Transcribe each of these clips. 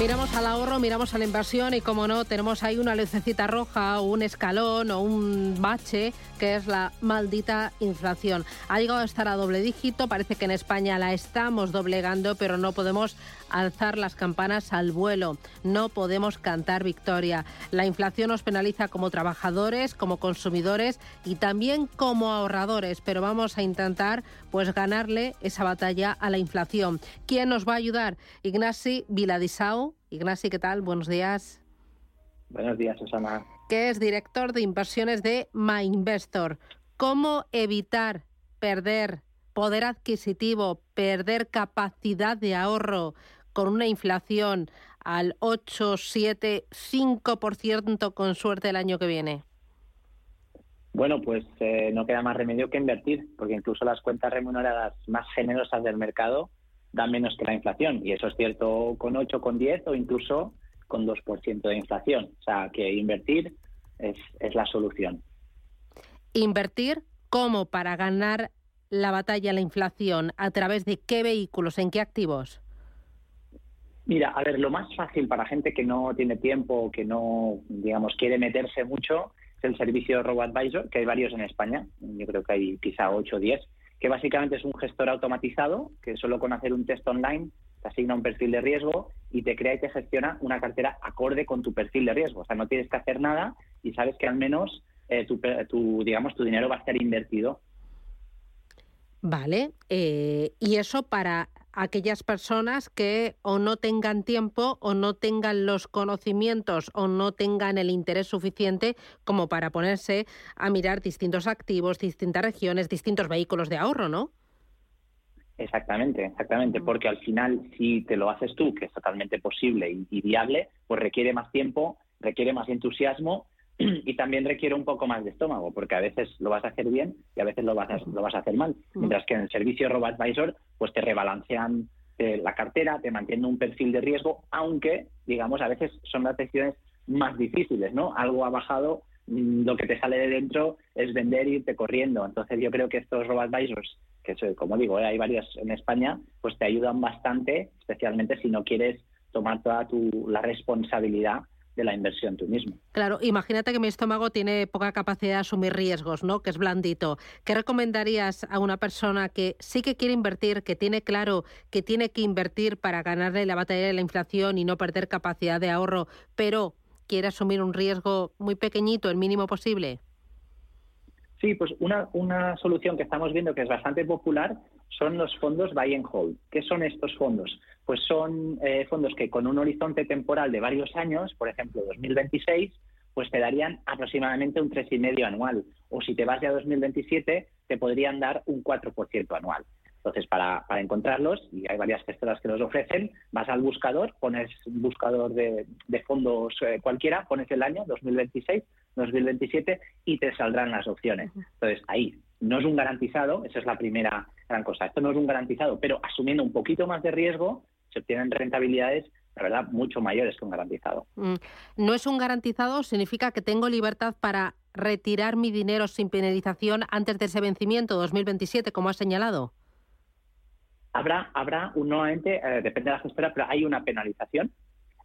Miramos al ahorro, miramos a la inversión y como no, tenemos ahí una lucecita roja o un escalón o un bache que es la maldita inflación. Ha llegado a estar a doble dígito, parece que en España la estamos doblegando, pero no podemos alzar las campanas al vuelo, no podemos cantar victoria. La inflación nos penaliza como trabajadores, como consumidores y también como ahorradores, pero vamos a intentar pues ganarle esa batalla a la inflación. ¿Quién nos va a ayudar? Ignasi Ignasi, ¿qué tal? Buenos días. Buenos días, Susana que es director de inversiones de MyInvestor. ¿Cómo evitar perder poder adquisitivo, perder capacidad de ahorro con una inflación al 8, 7, 5% con suerte el año que viene? Bueno, pues eh, no queda más remedio que invertir, porque incluso las cuentas remuneradas más generosas del mercado dan menos que la inflación. Y eso es cierto con 8, con 10 o incluso con 2% de inflación. O sea, que invertir es, es la solución. Invertir como para ganar la batalla a la inflación, ¿a través de qué vehículos, en qué activos? Mira, a ver, lo más fácil para gente que no tiene tiempo, que no, digamos, quiere meterse mucho, es el servicio RoboAdvisor, que hay varios en España, yo creo que hay quizá 8 o 10, que básicamente es un gestor automatizado que solo con hacer un test online te asigna un perfil de riesgo y te crea y te gestiona una cartera acorde con tu perfil de riesgo. O sea, no tienes que hacer nada y sabes que al menos eh, tu, digamos, tu dinero va a estar invertido. Vale. Eh, y eso para aquellas personas que o no tengan tiempo o no tengan los conocimientos o no tengan el interés suficiente como para ponerse a mirar distintos activos, distintas regiones, distintos vehículos de ahorro, ¿no? Exactamente, exactamente, porque al final si te lo haces tú, que es totalmente posible y, viable, pues requiere más tiempo, requiere más entusiasmo y también requiere un poco más de estómago, porque a veces lo vas a hacer bien y a veces lo vas a, lo vas a hacer mal. Mientras que en el servicio RoboAdvisor, pues te rebalancean la cartera, te mantienen un perfil de riesgo, aunque, digamos, a veces son las decisiones más difíciles, ¿no? Algo ha bajado, mm, lo que te sale de dentro es vender e irte corriendo. Entonces yo creo que estos RoboAdvisors que como digo, ¿eh? hay varias en España, pues te ayudan bastante, especialmente si no quieres tomar toda tu, la responsabilidad de la inversión tú mismo. Claro, imagínate que mi estómago tiene poca capacidad de asumir riesgos, ¿no? Que es blandito. ¿Qué recomendarías a una persona que sí que quiere invertir, que tiene claro que tiene que invertir para ganarle la batalla de la inflación y no perder capacidad de ahorro, pero quiere asumir un riesgo muy pequeñito, el mínimo posible? Sí, pues una, una solución que estamos viendo que es bastante popular son los fondos buy and hold. ¿Qué son estos fondos? Pues son eh, fondos que con un horizonte temporal de varios años, por ejemplo 2026, pues te darían aproximadamente un 3,5 anual. O si te vas ya a 2027, te podrían dar un 4% anual. Entonces, para, para, encontrarlos, y hay varias gestoras que los ofrecen, vas al buscador, pones un buscador de, fondos eh, cualquiera, pones el año 2026, 2027 y te saldrán las opciones. Entonces, ahí no es un garantizado, esa es la primera gran cosa. Esto no es un garantizado, pero asumiendo un poquito más de riesgo, se obtienen rentabilidades la verdad, mucho mayores que un garantizado. Mm. No es un garantizado, significa que tengo libertad para retirar mi dinero sin penalización antes de ese vencimiento 2027, como has señalado. Habrá, habrá nuevamente, eh, depende de la gestora, pero hay una penalización,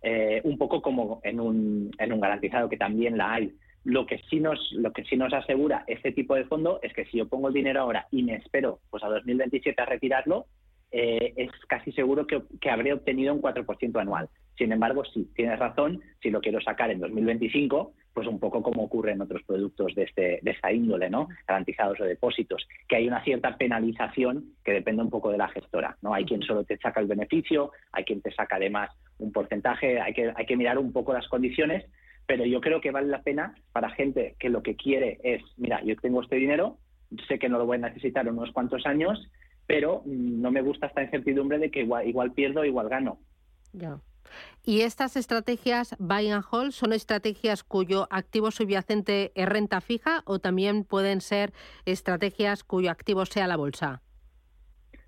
eh, un poco como en un, en un garantizado, que también la hay. Lo que sí nos, lo que sí nos asegura este tipo de fondo es que si yo pongo el dinero ahora y me espero pues a 2027 a retirarlo, eh, es casi seguro que, habré obtenido un 4% anual. Sin embargo, sí, tienes razón, si lo quiero sacar en 2025, pues un poco como ocurre en otros productos de, este, de esta índole, ¿no? Garantizados o depósitos, que hay una cierta penalización que depende un poco de la gestora, ¿no? Hay quien solo te saca el beneficio, hay quien te saca además un porcentaje, hay que, hay que mirar un poco las condiciones, pero yo creo que vale la pena para gente que lo que quiere es, mira, yo tengo este dinero, sé que no lo voy a necesitar en unos cuantos años, pero mm, no me gusta esta incertidumbre de que igual, igual pierdo, igual gano. Ya. ¿Y estas estrategias buy and hold son estrategias cuyo activo subyacente es renta fija o también pueden ser estrategias cuyo activo sea la bolsa?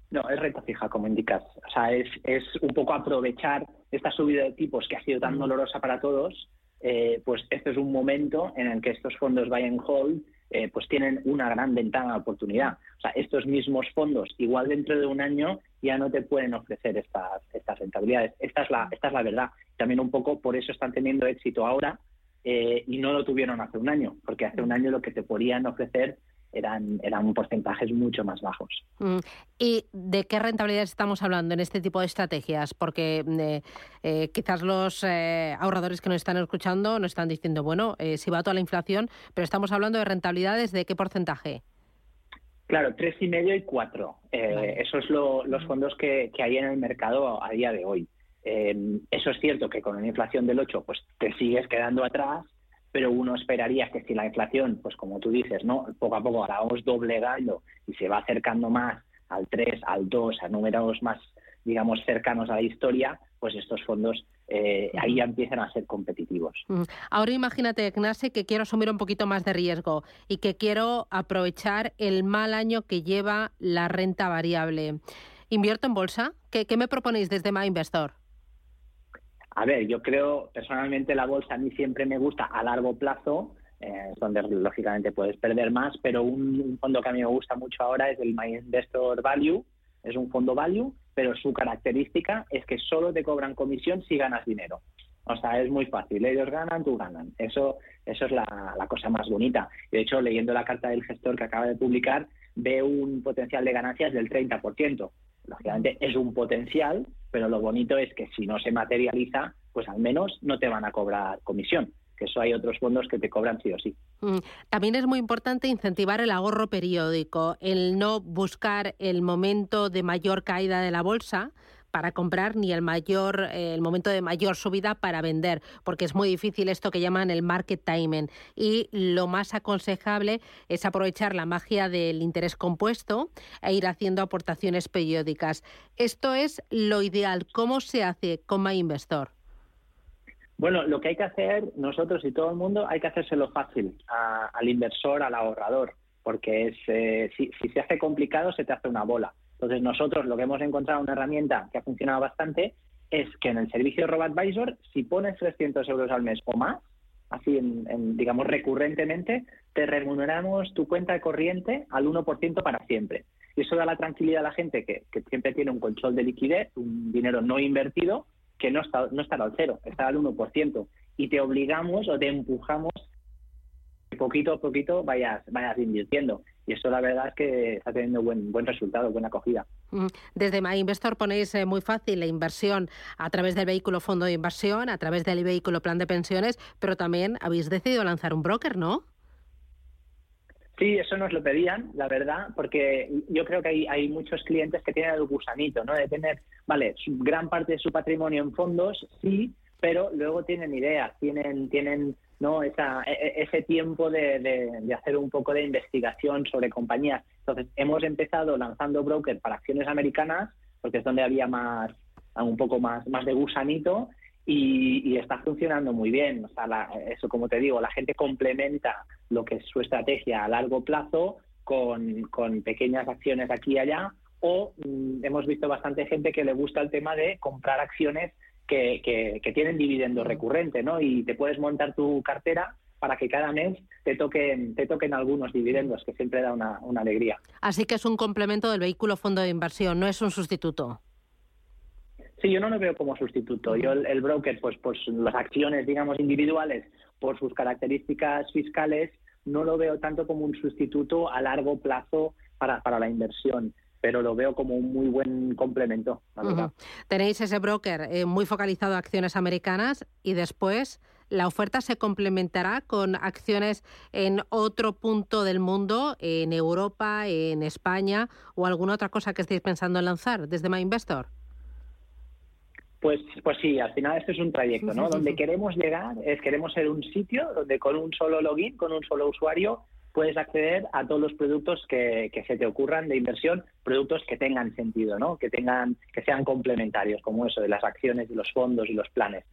No, es renta fija, como indicas. O sea, es, es un poco aprovechar esta subida de tipos que ha sido tan dolorosa para todos. Eh, pues este es un momento en el que estos fondos buy and hold eh, pues tienen una gran ventana de oportunidad. O sea, estos mismos fondos, igual dentro de un año, ya no te pueden ofrecer estas, estas rentabilidades. Esta es, la, esta es la verdad. También un poco por eso están teniendo éxito ahora eh, y no lo tuvieron hace un año, porque hace un año lo que te podían ofrecer eran, eran porcentajes mucho más bajos. Mm. ¿Y de qué rentabilidad estamos hablando en este tipo de estrategias? Porque eh, eh, quizás los eh, ahorradores que nos están escuchando nos están diciendo, bueno, si va toda la inflación, pero estamos hablando de rentabilidades de qué porcentaje. Claro, tres y medio y cuatro. Esos son los fondos que, que, hay en el mercado a día de hoy. eso es cierto que con una inflación del 8 pues te sigues quedando atrás, pero uno esperaría que si la inflación, pues como tú dices, ¿no? Poco a poco la vamos doblegando y se va acercando más al 3, al 2, a números más, digamos, cercanos a la historia, pues estos fondos eh, ahí ya empiezan a ser competitivos. Ahora imagínate, Ignace, que quiero asumir un poquito más de riesgo y que quiero aprovechar el mal año que lleva la renta variable. ¿Invierto en bolsa? ¿Qué, qué me proponéis desde MyInvestor? A ver, yo creo personalmente la bolsa a mí siempre me gusta a largo plazo, eh, donde lógicamente puedes perder más, pero un, fondo que a mí me gusta mucho ahora es el My Investor Value, es un fondo value, pero su característica es que solo te cobran comisión si ganas dinero. O sea, es muy fácil. Ellos ganan, tú ganan. Eso, eso es la, cosa más bonita. De hecho, leyendo la carta del gestor que acaba de publicar, ve un potencial de ganancias del 30%. Lógicamente es un potencial, pero lo bonito es que si no se materializa, pues al menos no te van a cobrar comisión que eso hay otros fondos que te cobran sí o sí. Mm, también es muy importante incentivar el ahorro periódico, el no buscar el momento de mayor caída de la bolsa, para comprar ni el mayor eh, el momento de mayor subida para vender, porque es muy difícil esto que llaman el market timing y lo más aconsejable es aprovechar la magia del interés compuesto e ir haciendo aportaciones periódicas. Esto es lo ideal. ¿Cómo se hace con MyInvestor? Bueno, lo que hay que hacer nosotros y todo el mundo hay que hacérselo fácil al inversor, al ahorrador, porque es, eh, si, si se hace complicado se te hace una bola. Entonces nosotros lo que hemos encontrado una herramienta que ha funcionado bastante es que en el servicio de RoboAdvisor, si pones 300 euros al mes o más, así en, digamos recurrentemente, te remuneramos tu cuenta corriente al 1% para siempre. Y eso da la tranquilidad a la gente que, siempre tiene un control de liquidez, un dinero no invertido, que no está, no estará al cero, está al 1%. Y te obligamos o te empujamos que poquito a poquito vayas, vayas invirtiendo y eso la verdad es que está teniendo buen, buen resultado, buena acogida. Mm, desde MyInvestor ponéis eh, muy fácil la inversión a través del vehículo fondo de inversión, a través del vehículo plan de pensiones, pero también habéis decidido lanzar un broker, ¿no? Sí, eso nos lo pedían, la verdad, porque yo creo que hay, hay muchos clientes que tienen el gusanito, ¿no? De tener, vale, gran parte de su patrimonio en fondos, sí, pero luego tienen ideas, tienen, tienen no Esa, e, e, ese tiempo de, de, hacer un poco de investigación sobre compañías. Entonces, hemos empezado lanzando broker para acciones americanas, porque es donde había más, un poco más, más de gusanito, y, está funcionando muy bien. O sea, eso, como te digo, la gente complementa lo que es su estrategia a largo plazo con, con pequeñas acciones aquí y allá, o mm, hemos visto bastante gente que le gusta el tema de comprar acciones que, que, tienen dividendo recurrente, ¿no? Y te puedes montar tu cartera para que cada mes te toquen, te toquen algunos dividendos, que siempre da una, una alegría. Así que es un complemento del vehículo fondo de inversión, no es un sustituto. Sí, yo no lo veo como sustituto. Yo el, broker, pues, pues las acciones, digamos, individuales, por sus características fiscales, no lo veo tanto como un sustituto a largo plazo para, para la inversión. Pero lo veo como un muy buen complemento, Tenéis ese broker eh, muy focalizado a acciones americanas y después la oferta se complementará con acciones en otro punto del mundo, en Europa, en España o alguna otra cosa que estéis pensando en lanzar desde MyInvestor. Pues, pues sí, al final esto es un trayecto, ¿no? donde queremos llegar es queremos ser un sitio donde con un solo login, con un solo usuario, puedes acceder a todos los productos que, que, se te ocurran de inversión, productos que tengan sentido, ¿no? Que tengan, que sean complementarios, como eso de las acciones, y los fondos y los planes.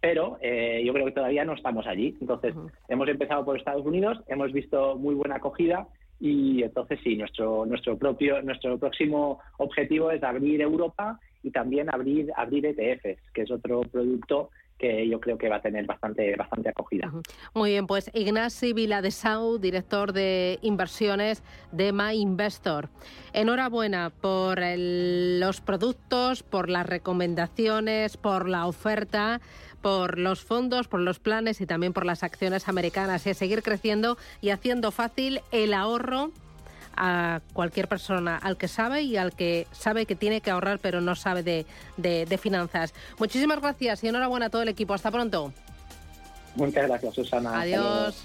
Pero eh, yo creo que todavía no estamos allí. Entonces, hemos empezado por Estados Unidos, hemos visto muy buena acogida y entonces sí, nuestro nuestro propio nuestro próximo objetivo es abrir Europa y también abrir abrir ETFs, que es otro producto que yo creo que va a tener bastante bastante acogida. Muy bien, pues Ignasi Viladesau, director de inversiones de My Investor. Enhorabuena por los productos, por las recomendaciones, por la oferta por los fondos, por los planes y también por las acciones americanas y a seguir creciendo y haciendo fácil el ahorro a cualquier persona, al que sabe y al que sabe que tiene que ahorrar pero no sabe de, de, finanzas. Muchísimas gracias y enhorabuena a todo el equipo. Hasta pronto. Muchas gracias, Susana. Adiós.